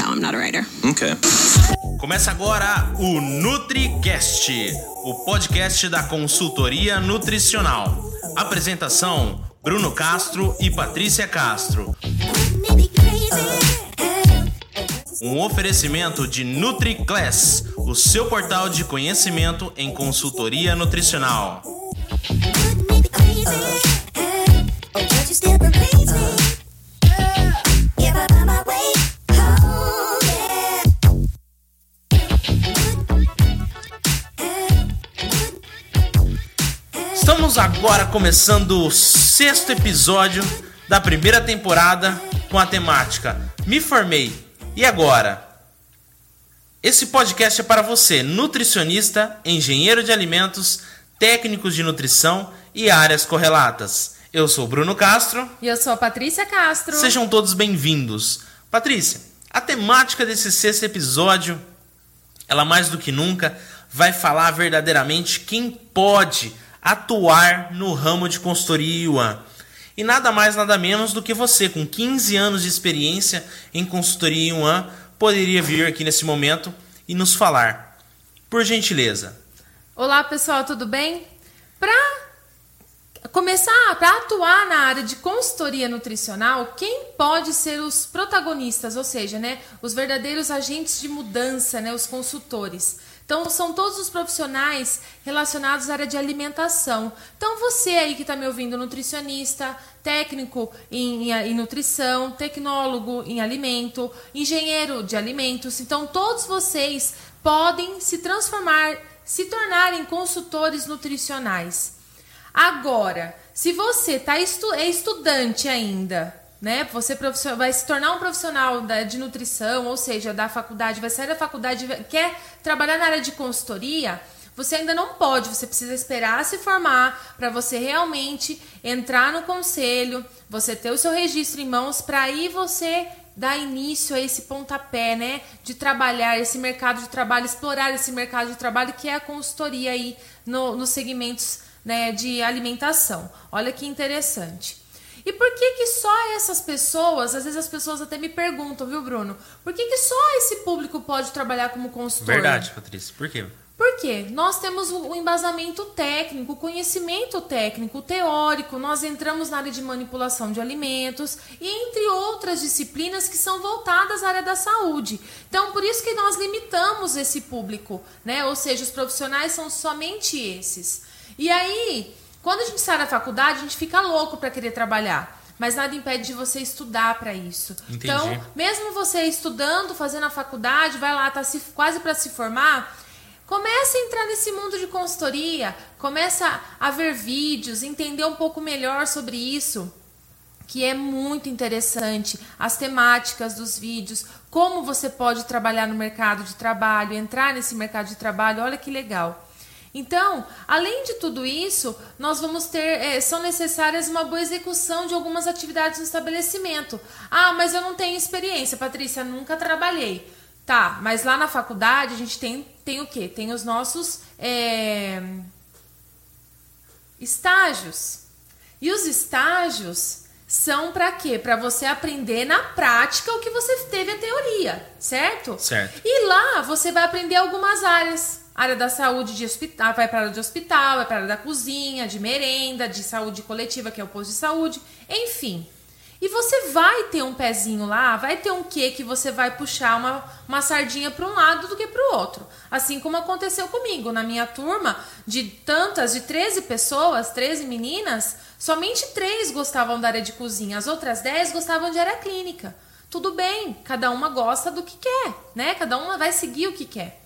No, I'm not a writer. Okay. Começa agora o NutriCast, o podcast da consultoria nutricional. Apresentação: Bruno Castro e Patrícia Castro. Um oferecimento de NutriClass, o seu portal de conhecimento em consultoria nutricional. Estamos agora começando o sexto episódio da primeira temporada com a temática Me Formei. E agora? Esse podcast é para você, nutricionista, engenheiro de alimentos, técnicos de nutrição e áreas correlatas. Eu sou Bruno Castro. E eu sou a Patrícia Castro. Sejam todos bem-vindos. Patrícia, a temática desse sexto episódio, ela mais do que nunca vai falar verdadeiramente quem pode atuar no ramo de consultoria Yuan. E nada mais, nada menos do que você, com 15 anos de experiência em consultoria Yuan, poderia vir aqui nesse momento e nos falar. Por gentileza. Olá, pessoal, tudo bem? Para começar, para atuar na área de consultoria nutricional, quem pode ser os protagonistas, ou seja, né, os verdadeiros agentes de mudança, né, os consultores? Então, são todos os profissionais relacionados à área de alimentação. Então, você aí que está me ouvindo, nutricionista, técnico em, em, nutrição, tecnólogo em alimento, engenheiro de alimentos. Então, todos vocês podem se transformar, se tornarem consultores nutricionais. Agora, se você tá estu é estudante ainda, né? Você vai se tornar um profissional de nutrição, ou seja, da faculdade, vai sair da faculdade, quer trabalhar na área de consultoria, você ainda não pode, você precisa esperar se formar para você realmente entrar no conselho, você ter o seu registro em mãos para aí você dar início a esse pontapé, né, de trabalhar esse mercado de trabalho, explorar esse mercado de trabalho que é a consultoria aí no, nos segmentos né, de alimentação. Olha que interessante. E por que que só essas pessoas, às vezes as pessoas até me perguntam, viu, Bruno? Por que que só esse público pode trabalhar como consultor? Verdade, Patrícia. Por quê? Porque nós temos o embasamento técnico, o conhecimento técnico, teórico, nós entramos na área de manipulação de alimentos e entre outras disciplinas que são voltadas à área da saúde. Então, por isso que nós limitamos esse público, né? Ou seja, os profissionais são somente esses. E aí, quando a gente sai da faculdade, a gente fica louco para querer trabalhar. Mas nada impede de você estudar para isso. Entendi. Então, mesmo você estudando, fazendo a faculdade, vai lá, tá se, quase para se formar, Começa a entrar nesse mundo de consultoria, começa a ver vídeos, entender um pouco melhor sobre isso, que é muito interessante, as temáticas dos vídeos, como você pode trabalhar no mercado de trabalho, entrar nesse mercado de trabalho, olha que legal. Então, além de tudo isso, nós vamos ter, é, são necessárias uma boa execução de algumas atividades no estabelecimento. Ah, mas eu não tenho experiência, Patrícia, nunca trabalhei. Tá, mas lá na faculdade a gente tem, tem o quê? Tem os nossos é, estágios. E os estágios são para quê? Para você aprender na prática o que você teve a teoria, certo? Certo. E lá você vai aprender algumas áreas. Área da saúde de hospital, vai para a área de hospital, vai para a área da cozinha, de merenda, de saúde coletiva, que é o posto de saúde, enfim. E você vai ter um pezinho lá, vai ter um quê que você vai puxar uma, uma sardinha para um lado do que para o outro. Assim como aconteceu comigo. Na minha turma, de tantas, de 13 pessoas, 13 meninas, somente três gostavam da área de cozinha, as outras 10 gostavam de área clínica. Tudo bem, cada uma gosta do que quer, né? Cada uma vai seguir o que quer.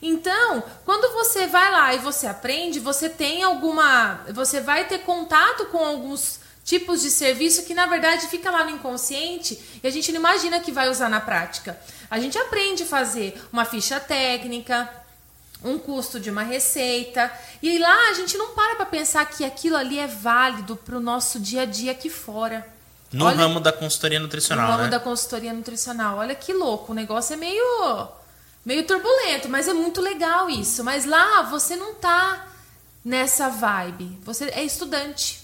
Então, quando você vai lá e você aprende, você tem alguma. Você vai ter contato com alguns tipos de serviço que na verdade fica lá no inconsciente e a gente não imagina que vai usar na prática. A gente aprende a fazer uma ficha técnica, um custo de uma receita e lá a gente não para para pensar que aquilo ali é válido para o nosso dia a dia aqui fora. No Olha, ramo da consultoria nutricional, no ramo né? da consultoria nutricional. Olha que louco, o negócio é meio meio turbulento, mas é muito legal isso. Mas lá você não tá nessa vibe. Você é estudante.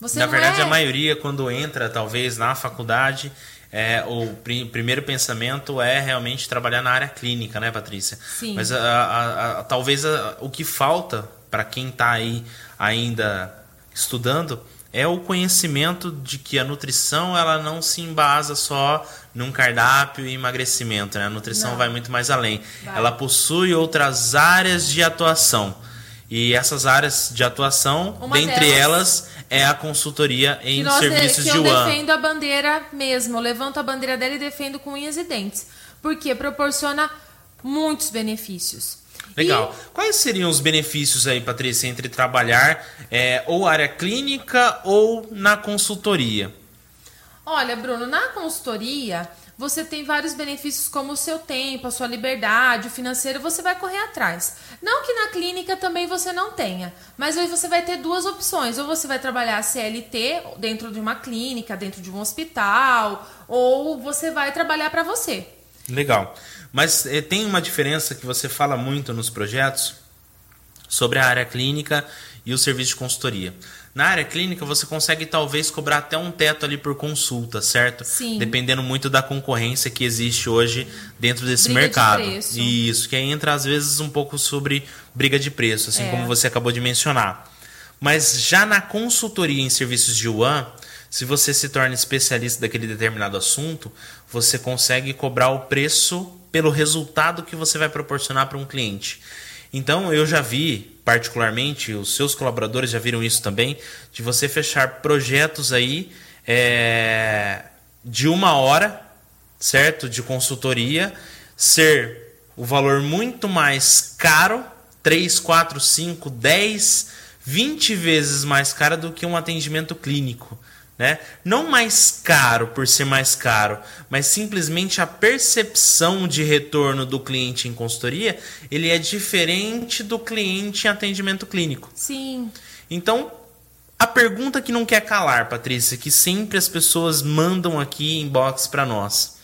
Você Na verdade, é... a maioria, quando entra, talvez, na faculdade, é, o pri- primeiro pensamento é realmente trabalhar na área clínica, né, Patrícia? Sim. Mas a- a- a- talvez o que falta para quem está aí ainda estudando é o conhecimento de que a nutrição ela não se embasa só num cardápio e emagrecimento, né? A nutrição Não. vai muito mais além. Vai. Ela possui outras áreas de atuação. E essas áreas de atuação, Uma dentre delas- elas, é a consultoria que, em nós de- serviços que de eu UAN. defendo a bandeira mesmo. Eu levanto a bandeira dela e defendo com unhas e dentes. Porque proporciona muitos benefícios. Legal. Quais seriam os benefícios aí, Patrícia, entre trabalhar é, ou área clínica ou na consultoria? Olha, Bruno, na consultoria você tem vários benefícios como o seu tempo, a sua liberdade, o financeiro, você vai correr atrás. Não que na clínica também você não tenha, mas aí você vai ter duas opções. Ou você vai trabalhar CLT dentro de uma clínica, dentro de um hospital, ou você vai trabalhar para você. Legal. Mas eh, tem uma diferença que você fala muito nos projetos sobre a área clínica e o serviço de consultoria. Na área clínica, você consegue talvez cobrar até um teto ali por consulta, certo? Sim. Dependendo muito da concorrência que existe hoje dentro desse Briga de mercado. preço. Isso, que aí entra às vezes um pouco sobre briga de preço, assim É. como você acabou de mencionar. Mas já na consultoria em serviços de UAN, se você se torna especialista daquele determinado assunto, você consegue cobrar o preço pelo resultado que você vai proporcionar para um cliente. Então eu já vi, particularmente, os seus colaboradores já viram isso também, de você fechar projetos aí é, de uma hora, certo? De consultoria, ser o valor muito mais caro, 3, 4, 5, 10, 20 vezes mais caro do que um atendimento clínico. Né? Não mais caro por ser mais caro, mas simplesmente a percepção de retorno do cliente em consultoria ele é diferente do cliente em atendimento clínico. Sim. Então, a pergunta que não quer calar, Patrícia, que sempre as pessoas mandam aqui em box para nós.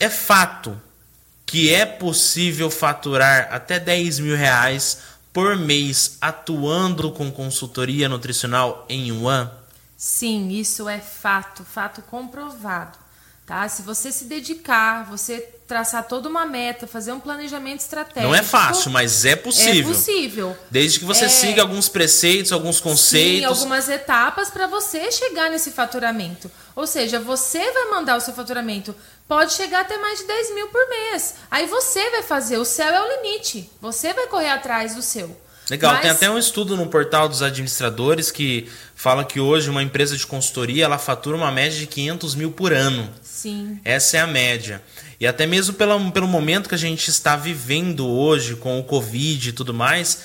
É fato que é possível faturar até 10 mil reais por mês atuando com consultoria nutricional em One? Sim, isso é fato, fato comprovado. Tá? Se você se dedicar, você traçar toda uma meta, fazer um planejamento estratégico. Não é fácil, mas é possível. É possível. Desde que você É. siga alguns preceitos, alguns Sim, conceitos. algumas etapas para você chegar nesse faturamento. Ou seja, você vai mandar o seu faturamento. Pode chegar até mais de 10 mil por mês. Aí você vai fazer. O céu é o limite. Você vai correr atrás do seu. Legal, Mas- tem até um estudo no portal dos administradores que fala que hoje uma empresa de consultoria ela fatura uma média de 500 mil por ano. Sim. Essa é a média. E até mesmo pelo, pelo momento que a gente está vivendo hoje com o Covid e tudo mais,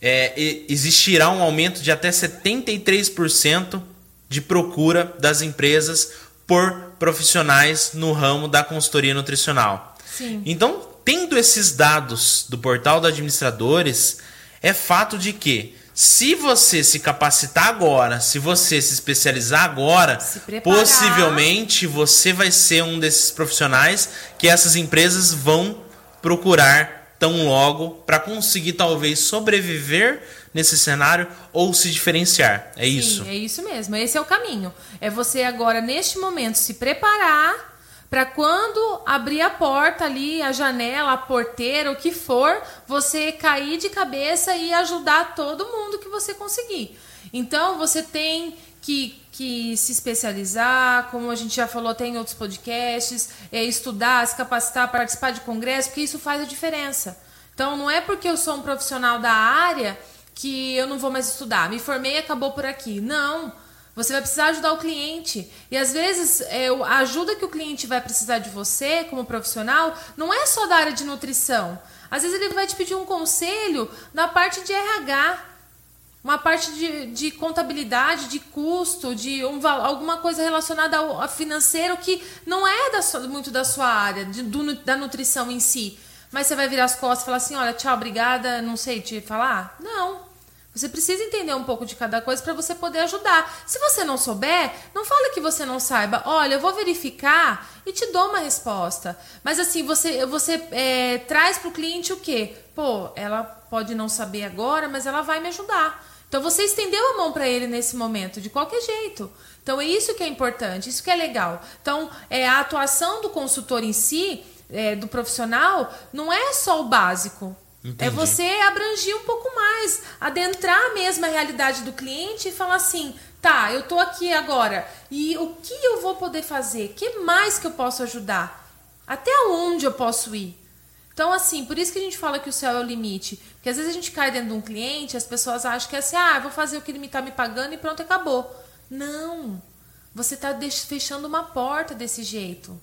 é, existirá um aumento de até 73% de procura das empresas por profissionais no ramo da consultoria nutricional. Sim. Então, tendo esses dados do portal dos administradores, é fato de que se você se capacitar agora, se você se especializar agora, Se possivelmente você vai ser um desses profissionais que essas empresas vão procurar tão logo para conseguir talvez sobreviver nesse cenário ou se diferenciar. É isso. Sim, é isso mesmo. Esse é o caminho. É você agora, neste momento, se preparar para quando abrir a porta ali, a janela, a porteira, o que for, você cair de cabeça e ajudar todo mundo que você conseguir. Então, você tem que, que se especializar, como a gente já falou, tem outros podcasts, é, estudar, se capacitar, participar de congresso, porque isso faz a diferença. Então, não é porque eu sou um profissional da área que eu não vou mais estudar. Me formei e acabou por aqui. Não. Você vai precisar ajudar o cliente. E às vezes é, a ajuda que o cliente vai precisar de você, como profissional, não é só da área de nutrição. Às vezes ele vai te pedir um conselho na parte de RH, uma parte de, de contabilidade, de custo, de um alguma coisa relacionada ao, financeiro que não é da sua- muito da sua área, de- do da nutrição em si. Mas você vai virar as costas e falar assim: olha, tchau, obrigada, não sei te falar? Não. Você precisa entender um pouco de cada coisa para você poder ajudar. Se você não souber, não fale que você não saiba. Olha, eu vou verificar e te dou uma resposta. Mas assim, você, você é, traz para o cliente o quê? Pô, ela pode não saber agora, mas ela vai me ajudar. Então Então você estendeu a mão para ele nesse momento, de qualquer jeito. Então é isso que é importante, isso que é legal. Então é a atuação do consultor em si, é, do profissional, não é só o básico. É Entendi. você abrangir um pouco mais, adentrar mesmo a realidade do cliente e falar assim, tá, eu tô aqui agora e o que eu vou poder fazer? Que mais que eu posso ajudar? Até onde eu posso ir? Então, assim, por isso que a gente fala que o céu é o limite. Porque às vezes a gente cai dentro de um cliente, as pessoas acham que é assim, ah, vou fazer o que ele me tá me pagando e pronto, acabou. Não. Você está fechando uma porta desse jeito.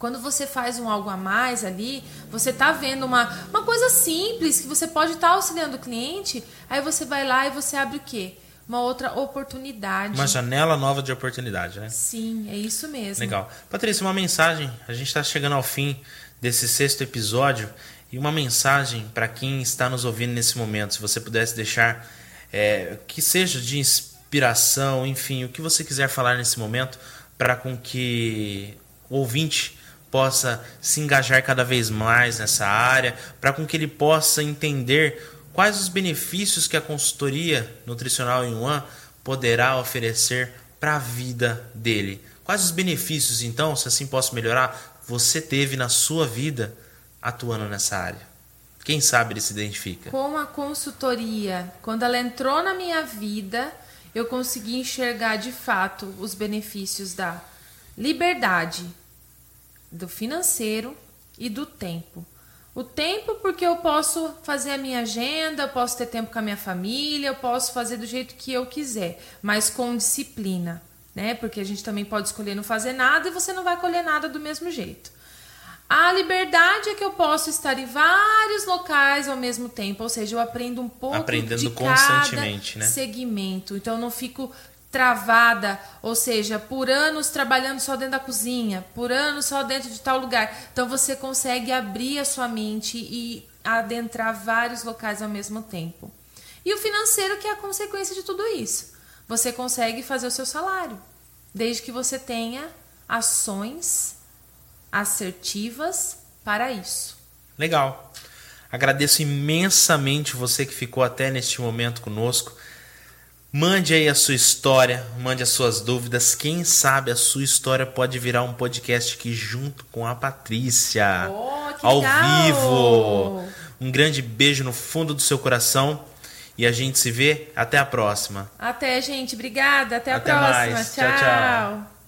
Quando você faz um algo a mais ali, você tá vendo uma, uma coisa simples que você pode estar auxiliando o cliente, aí você vai lá e você abre o quê? Uma outra oportunidade. Uma janela nova de oportunidade, né? Sim, é isso mesmo. Legal. Patrícia, uma mensagem. A gente está chegando ao fim desse sexto episódio e uma mensagem para quem está nos ouvindo nesse momento. Se você pudesse deixar é, que seja de inspiração, enfim, o que você quiser falar nesse momento para com que o ouvinte possa se engajar cada vez mais nessa área, para com que ele possa entender quais os benefícios que a consultoria nutricional em One poderá oferecer para a vida dele. Quais os benefícios, então, se assim posso melhorar, você teve na sua vida atuando nessa área? Quem sabe ele se identifica. Com a consultoria, quando ela entrou na minha vida, eu consegui enxergar de fato os benefícios da liberdade, do financeiro e do tempo. O tempo porque eu posso fazer a minha agenda, eu posso ter tempo com a minha família, eu posso fazer do jeito que eu quiser, mas com disciplina, né? Porque a gente também pode escolher não fazer nada e você não vai colher nada do mesmo jeito. A liberdade é que eu posso estar em vários locais ao mesmo tempo, ou seja, eu aprendo um pouco Aprendendo de constantemente, cada né? segmento. Então eu não fico travada, ou seja, por anos trabalhando só dentro da cozinha, por anos só dentro de tal lugar. Então você consegue abrir a sua mente e adentrar vários locais ao mesmo tempo. E o financeiro que é a consequência de tudo isso. Você consegue fazer o seu salário, desde que você tenha ações assertivas para isso. Legal. Agradeço imensamente você que ficou até neste momento conosco. Mande aí a sua história, mande as suas dúvidas. Quem sabe a sua história pode virar um podcast aqui junto com a Patrícia. Oh, que ao legal! vivo. Um grande beijo no fundo do seu coração e a gente se vê até a próxima. Até, gente. Obrigada. Até a Até próxima. mais. Tchau, tchau.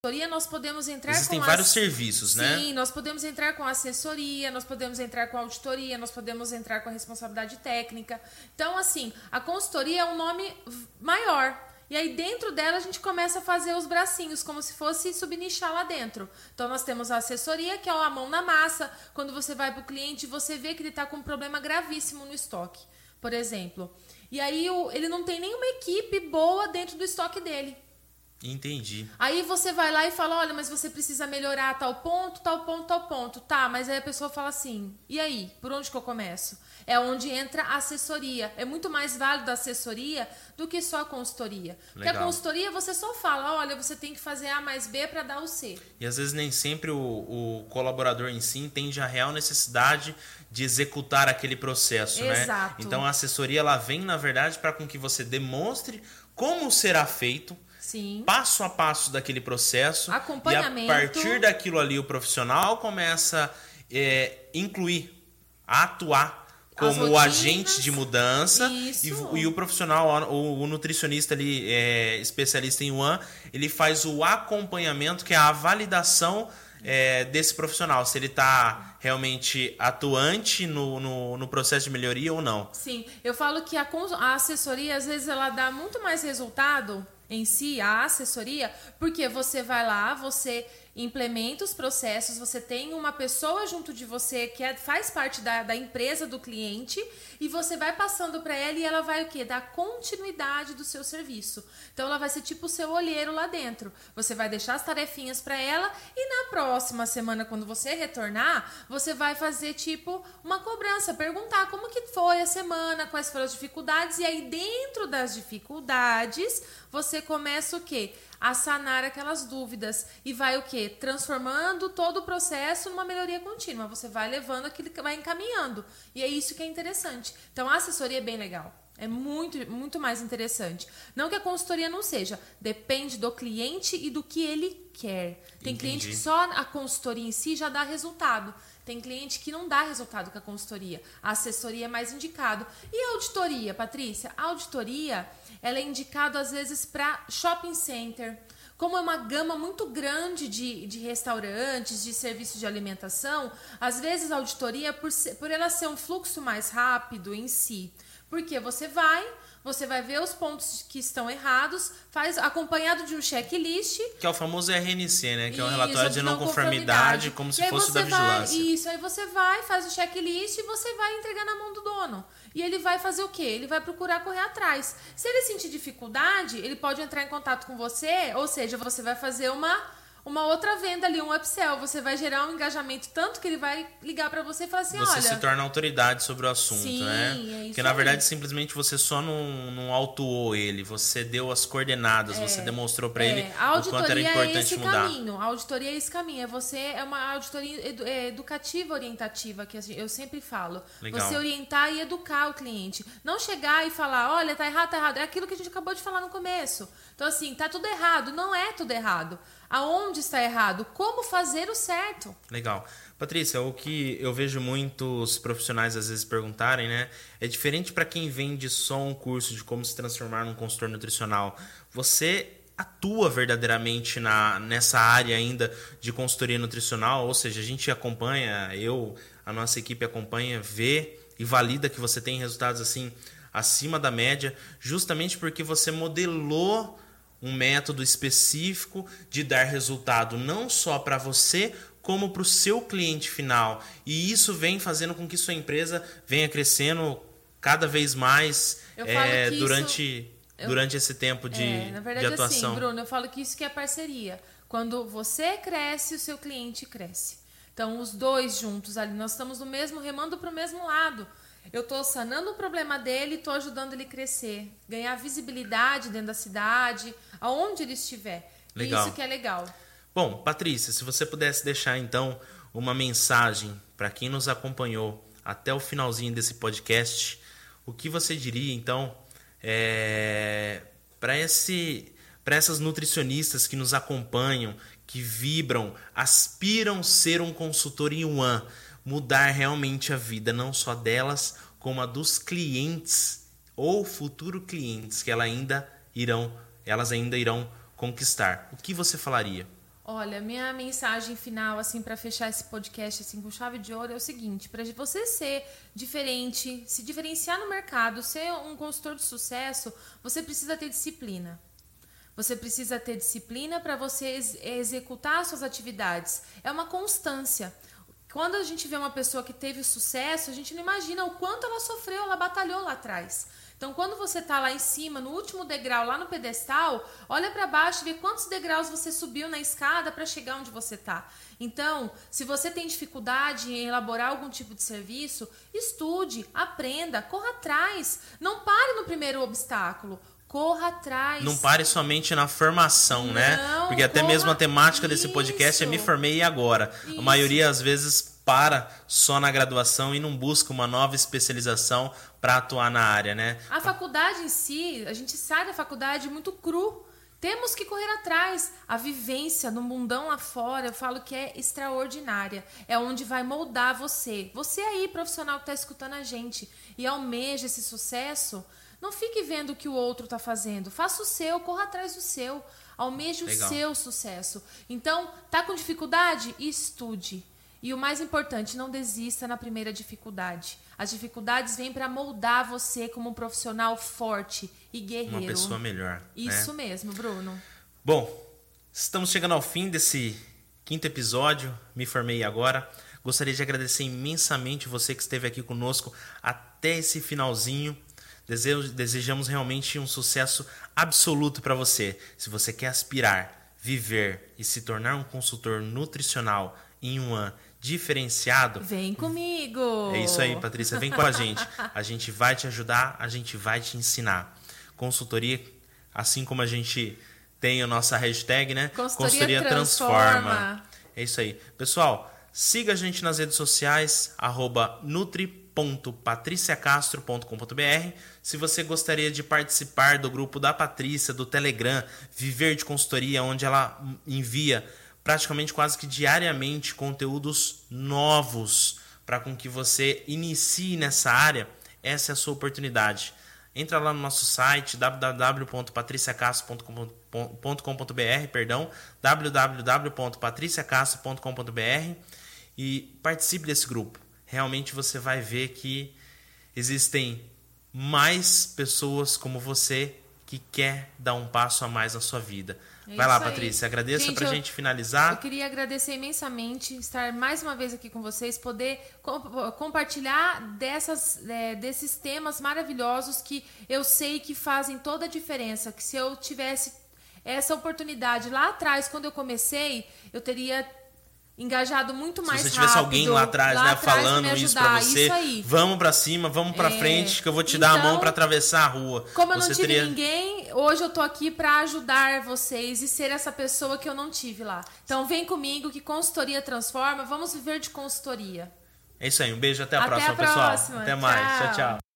Consultoria, Nós podemos entrar Existem com vários as- serviços, né? Sim, nós podemos entrar com assessoria, nós podemos entrar com auditoria, nós podemos entrar com a responsabilidade técnica. Então, assim, a consultoria é um nome maior. E aí, dentro dela, a gente começa a fazer os bracinhos, como se fosse subnichar lá dentro. Então, nós temos a assessoria, que é a mão na massa. Quando você vai para o cliente, você vê que ele está com um problema gravíssimo no estoque, por exemplo. E aí, ele não tem nenhuma equipe boa dentro do estoque dele. Entendi. Aí você vai lá e fala, olha, mas você precisa melhorar tal ponto, tal ponto, tal ponto. Tá, mas aí a pessoa fala assim, e aí, por onde que eu começo? É onde entra a assessoria. É muito mais válido a assessoria do que só a consultoria. Porque a Legal. consultoria você só fala, olha, você tem que fazer A mais B para dar o C. E às vezes nem sempre o, o colaborador em si entende a real necessidade de executar aquele processo, né? Exato. Então a assessoria ela vem, na verdade, para com que você demonstre como será feito, Sim. passo a passo daquele processo. Acompanhamento. E a partir daquilo ali, o profissional começa é, incluir, a atuar como o agente de mudança Isso. e, e o profissional, o, o nutricionista ali, é, especialista em One, ele faz o acompanhamento, que é a validação é, desse profissional, se ele está realmente atuante no, no, no processo de melhoria ou não. Sim, eu falo que a, a assessoria, às vezes, ela dá muito mais resultado em si, a assessoria, porque você vai lá, você implementa os processos, você tem uma pessoa junto de você que é- faz parte da, da empresa do cliente e você vai passando para ela e ela vai o quê? Dar continuidade do seu serviço. Então ela vai ser tipo o seu olheiro lá dentro. Você vai deixar as tarefinhas para ela e na próxima semana, quando você retornar, você vai fazer tipo uma cobrança, perguntar como que foi a semana, quais foram as dificuldades e aí dentro das dificuldades você começa o quê? A sanar aquelas dúvidas e vai o quê? Transformando todo o processo numa melhoria contínua. Você vai levando aquilo que vai encaminhando. E é isso que é interessante. Então a assessoria é bem legal. É muito, muito mais interessante. Não que a consultoria não seja, depende do cliente e do que ele quer. Tem Entendi. cliente que só a consultoria em si já dá resultado. Tem cliente que não dá resultado com a consultoria. A assessoria é mais indicado. E a auditoria, Patrícia? A auditoria, ela é indicado às vezes para shopping center. Como é uma gama muito grande de, de restaurantes, de serviços de alimentação, às vezes a auditoria, por, por ela ser um fluxo mais rápido em si, porque você vai, você vai ver os pontos que estão errados, faz acompanhado de um checklist. Que é o famoso RNC, né? Que é Isso, relatório de não conformidade, como E se fosse da vai- vigilância. isso, aí você vai, faz o checklist e você vai entregar na mão do dono. E ele vai fazer o quê? Ele vai procurar correr atrás. Se ele sentir dificuldade, ele pode entrar em contato com você, ou seja, você vai fazer uma uma outra venda ali, um upsell. Você vai gerar um engajamento tanto que ele vai ligar pra você e falar assim, Você olha, se torna autoridade sobre o assunto, Sim, né? é isso Porque na verdade simplesmente você só não, não autuou ele, você deu as coordenadas, você demonstrou pra ele É, a o quanto era auditoria é importante esse mudar. caminho. A auditoria é esse caminho. É você é uma auditoria edu- é, educativa orientativa que eu sempre falo. Legal. Você orientar e educar o cliente, não chegar e falar, olha, tá errado, tá errado. É aquilo que a gente acabou de falar no começo. Então assim, tá tudo errado. Não é tudo errado. Aonde está errado? Como fazer o certo? Legal. Patrícia, o que eu vejo muitos profissionais às vezes perguntarem, né? É diferente para quem vende só um curso de como se transformar num consultor nutricional. Você atua verdadeiramente na, nessa área ainda de consultoria nutricional, ou seja, a gente acompanha, eu, a nossa equipe acompanha, vê e valida que você tem resultados assim acima da média, justamente porque você modelou um método específico de dar resultado não só para você, como para o seu cliente final. E isso vem fazendo com que sua empresa venha crescendo cada vez mais Eu eh, falo que isso- durante, eu- durante esse tempo de, é, na verdade, de atuação. assim, Bruno, eu falo que isso que é parceria. Quando você cresce, o seu cliente cresce. Então, os dois juntos ali, nós estamos no mesmo, remando para o mesmo lado. Eu estou sanando o problema dele e estou ajudando ele crescer, ganhar visibilidade dentro da cidade, aonde ele estiver. Legal. Isso que é legal. Bom, Patrícia, se você pudesse deixar então uma mensagem para quem nos acompanhou até o finalzinho desse podcast, o que você diria então é, para esse para essas nutricionistas que nos acompanham, que vibram, aspiram ser um consultor em One, mudar realmente a vida não só delas, como a dos clientes ou futuro clientes que ela ainda irão, elas ainda irão conquistar. O que você falaria? Olha, minha mensagem final, assim, para fechar esse podcast assim com chave de ouro é o seguinte: para você ser diferente, se diferenciar no mercado, ser um consultor de sucesso, você precisa ter disciplina. Você precisa ter disciplina para você ex- executar suas atividades. É uma constância. Quando a gente vê uma pessoa que teve sucesso, a gente não imagina o quanto ela sofreu, ela batalhou lá atrás. Então, quando você está lá em cima, no último degrau, lá no pedestal, olha para baixo e vê quantos degraus você subiu na escada para chegar onde você está. Então, se você tem dificuldade em elaborar algum tipo de serviço, estude, aprenda, corra atrás. Não pare no primeiro obstáculo. Corra atrás. Não pare somente na formação, né? Não, Porque até mesmo a temática desse podcast é Isso. me formei e agora. A Isso. maioria às vezes para só na graduação e não busca uma nova especialização para atuar na área, né? A faculdade em si, a gente sai da faculdade muito cru. Temos que correr atrás. A vivência no mundão lá fora, eu falo que é extraordinária. É onde vai moldar você. Você aí, profissional que está escutando a gente e almeja esse sucesso, não fique vendo o que o outro está fazendo. Faça o seu, corra atrás do seu. Almeje Legal. o seu sucesso. Então, tá com dificuldade? Estude. E o mais importante, não desista na primeira dificuldade. As dificuldades vêm para moldar você como um profissional forte e guerreiro. Uma pessoa melhor. Isso né? mesmo, Bruno. Bom, estamos chegando ao fim desse quinto episódio. Me formei agora. Gostaria de agradecer imensamente você que esteve aqui conosco até esse finalzinho. Desejamos realmente um sucesso absoluto para você. Se você quer aspirar, viver e se tornar um consultor nutricional em um ano diferenciado, Vem comigo. é isso aí, Patrícia. Vem com a gente. A gente vai te ajudar, a gente vai te ensinar. Consultoria Assim como a gente tem a nossa hashtag, né? Consultoria Transforma. É isso aí. Pessoal, siga a gente nas redes sociais, arroba nutri.patriciacastro.com.br. Se você gostaria de participar do grupo da Patrícia, do Telegram, Viver de Consultoria, onde ela envia praticamente quase que diariamente conteúdos novos para com que você inicie nessa área, essa é a sua oportunidade. Entra lá no nosso site www.patriciacastro.com.br, perdão, www.patriciacastro.com.br e participe desse grupo. Realmente você vai ver que existem mais pessoas como você que quer dar um passo a mais na sua vida. É Vai lá, isso aí. Patrícia, agradeça Gente, pra eu- gente finalizar. Eu queria agradecer imensamente estar mais uma vez aqui com vocês, poder com- compartilhar dessas, é, desses temas maravilhosos que eu sei que fazem toda a diferença. Que se eu tivesse essa oportunidade lá atrás, quando eu comecei, eu teria engajado muito mais Se você tivesse rápido, alguém lá atrás, né, atrás falando isso ajudar. você, Isso aí. vamos pra cima, vamos pra É, frente, que eu vou te dar a mão então, pra atravessar a rua. Como eu você não tive teria... ninguém, hoje eu tô aqui pra ajudar vocês e ser essa pessoa que eu não tive lá. Então vem comigo que consultoria transforma, vamos viver de consultoria. É isso aí, um beijo, até a Até próxima, a pessoal. próxima, Até mais, tchau. tchau. tchau.